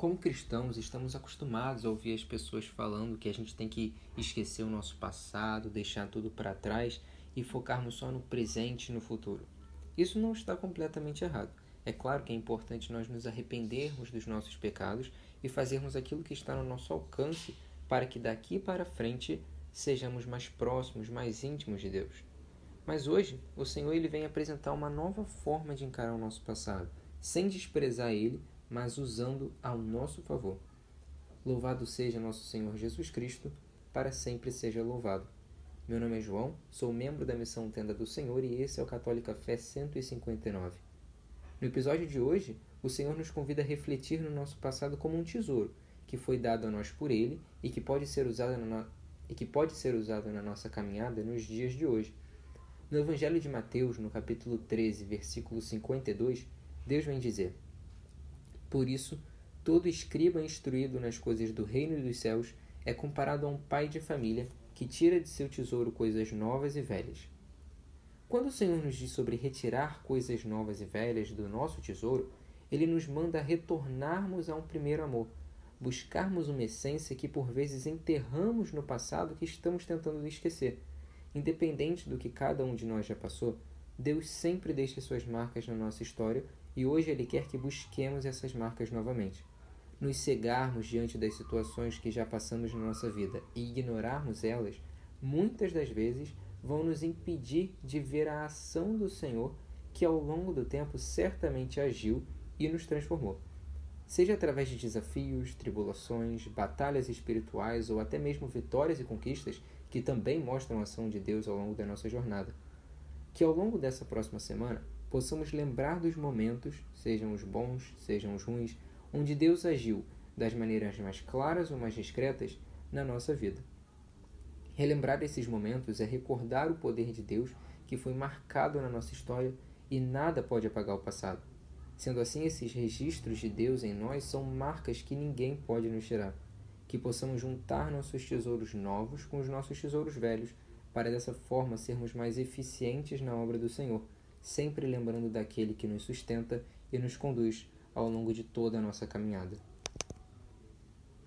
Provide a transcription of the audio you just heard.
Como cristãos, estamos acostumados a ouvir as pessoas falando que a gente tem que esquecer o nosso passado, deixar tudo para trás e focarmos só no presente e no futuro. Isso não está completamente errado. É claro que é importante nós nos arrependermos dos nossos pecados e fazermos aquilo que está no nosso alcance para que daqui para frente sejamos mais próximos, mais íntimos de Deus. Mas hoje, o Senhor ele vem apresentar uma nova forma de encarar o nosso passado, sem desprezar ele, mas usando ao nosso favor. Louvado seja nosso Senhor Jesus Cristo, para sempre seja louvado. Meu nome é João, sou membro da Missão Tenda do Senhor e esse é o Católica Fé 159. No episódio de hoje, o Senhor nos convida a refletir no nosso passado como um tesouro que foi dado a nós por Ele e que pode ser usado na, e que pode ser usado na nossa caminhada nos dias de hoje. No Evangelho de Mateus, no capítulo 13, versículo 52, Deus vem dizer: por isso, todo escriba instruído nas coisas do reino dos céus é comparado a um pai de família que tira de seu tesouro coisas novas e velhas. Quando o Senhor nos diz sobre retirar coisas novas e velhas do nosso tesouro, ele nos manda retornarmos a um primeiro amor, buscarmos uma essência que por vezes enterramos no passado que estamos tentando esquecer. Independente do que cada um de nós já passou, Deus sempre deixa suas marcas na nossa história e hoje Ele quer que busquemos essas marcas novamente. Nos cegarmos diante das situações que já passamos na nossa vida e ignorarmos elas, muitas das vezes vão nos impedir de ver a ação do Senhor que ao longo do tempo certamente agiu e nos transformou. Seja através de desafios, tribulações, batalhas espirituais ou até mesmo vitórias e conquistas que também mostram a ação de Deus ao longo da nossa jornada. Que ao longo dessa próxima semana possamos lembrar dos momentos, sejam os bons, sejam os ruins, onde Deus agiu das maneiras mais claras ou mais discretas na nossa vida. Relembrar esses momentos é recordar o poder de Deus que foi marcado na nossa história e nada pode apagar o passado. Sendo assim, esses registros de Deus em nós são marcas que ninguém pode nos tirar. Que possamos juntar nossos tesouros novos com os nossos tesouros velhos para dessa forma sermos mais eficientes na obra do Senhor, sempre lembrando daquele que nos sustenta e nos conduz ao longo de toda a nossa caminhada.